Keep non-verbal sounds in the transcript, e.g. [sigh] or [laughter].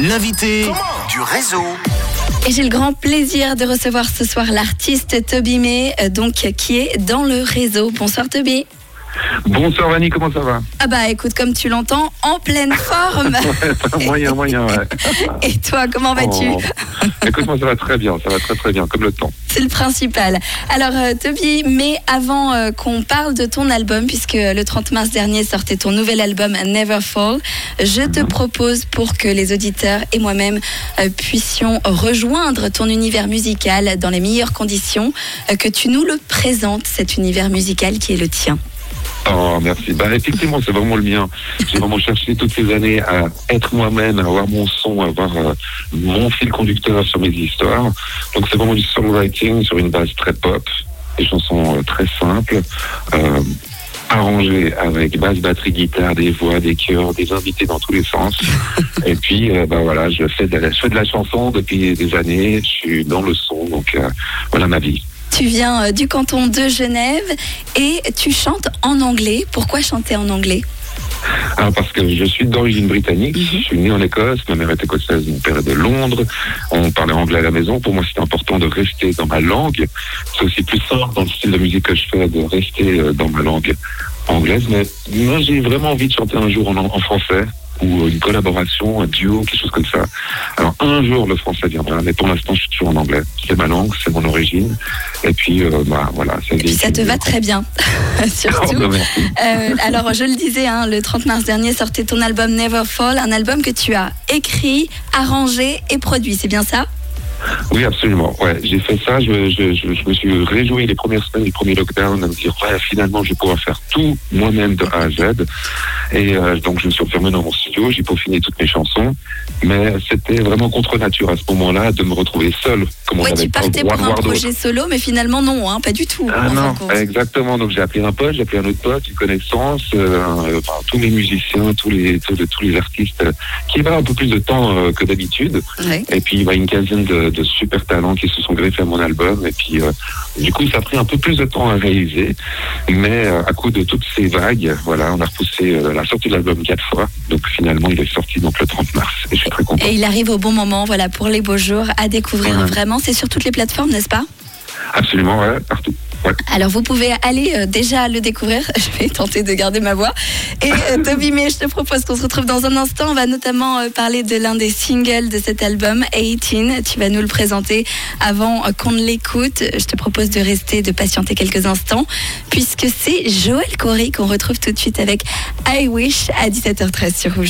l'invité du réseau. Et j'ai le grand plaisir de recevoir ce soir l'artiste Toby May, euh, donc qui est dans le réseau. Bonsoir Toby. Bonsoir Vanny, comment ça va Ah bah écoute, comme tu l'entends, en pleine [laughs] forme. Ouais, moyen, moyen, ouais. Et toi, comment vas-tu Oh. Écoute, moi ça va très bien, ça va très très bien, comme le temps. C'est le principal. Alors euh, Toby, mais avant euh, qu'on parle de ton album, puisque le 30 mars dernier sortait ton nouvel album Never Fall, je te propose pour que les auditeurs et moi-même euh, puissions rejoindre ton univers musical dans les meilleures conditions, que tu nous le présentes, cet univers musical qui est le tien. Oh, merci. Bah, effectivement, c'est vraiment le mien. J'ai vraiment cherché toutes ces années à être moi-même, à avoir mon son, à avoir euh, mon fil conducteur sur mes histoires. Donc, c'est vraiment du songwriting sur une base très pop, des chansons euh, très simples, euh, arrangées avec basse, batterie, guitare, des voix, des chœurs, des invités dans tous les sens. [laughs] Et puis, bah voilà, je fais, de la, je fais de la chanson depuis des années. Je suis dans le son, donc euh, voilà ma vie. Tu viens euh, du canton de Genève et tu chantes en anglais. Pourquoi chanter en anglais? Alors parce que je suis d'origine britannique, je suis né en Écosse, ma mère est écossaise, mon père est de Londres, on parlait anglais à la maison, pour moi c'était important de rester dans ma langue, c'est aussi plus simple dans le style de musique que je fais de rester euh, dans ma langue anglaise, mais moi j'ai vraiment envie de chanter un jour en, en français ou une collaboration, un duo, quelque chose comme ça. Alors un jour le français viendra, mais pour l'instant je suis toujours en anglais. C'est ma langue, c'est mon origine, et puis euh, bah voilà. Et puis ça te va très bien, [laughs] surtout. Oh, bah. Euh, alors, je le disais, hein, le 30 mars dernier sortait ton album Never Fall, un album que tu as écrit, arrangé et produit, c'est bien ça? Oui, absolument. Ouais, j'ai fait ça. Je, je, je, je me suis réjoui les premières semaines du premier lockdown à me dire ouais, finalement je vais pouvoir faire tout moi-même de A à Z. Et euh, donc je me suis enfermé dans mon studio, j'ai peaufiné toutes mes chansons, mais c'était vraiment contre nature à ce moment-là de me retrouver seul. Comme on Ouais, n'avait tu partais pour un projet solo, mais finalement non, hein, pas du tout. Ah non, exactement. Donc j'ai appelé un pote, j'ai appelé un autre pote, une connaissance, euh, euh, enfin, tous les musiciens, tous les tous, les- tous les artistes euh, qui avaient un peu plus de temps euh, que d'habitude. Ouais. Et puis, il y a une quinzaine de, de super talents qui se sont greffés à mon album. Et puis, euh, du coup, ça a pris un peu plus de temps à réaliser. Mais euh, à coup de toutes ces vagues, voilà, on a repoussé euh, la sortie de l'album quatre fois. Donc, finalement, il est sorti donc le 30 mars. Et je suis très content. Et il arrive au bon moment, voilà, pour les beaux jours, à découvrir Ouais. vraiment. C'est sur toutes les plateformes, n'est-ce pas? Absolument, ouais, partout. Ouais. Alors vous pouvez aller euh, déjà le découvrir. [laughs] Je vais tenter de garder ma voix. Et euh, [laughs] Toby May, je te propose qu'on se retrouve dans un instant. On va notamment euh, parler de l'un des singles de cet album, 18. Tu vas nous le présenter avant qu'on ne l'écoute. Je te propose de rester, de patienter quelques instants, puisque c'est Joël Corey qu'on retrouve tout de suite avec I Wish à 17h13 sur Rouge.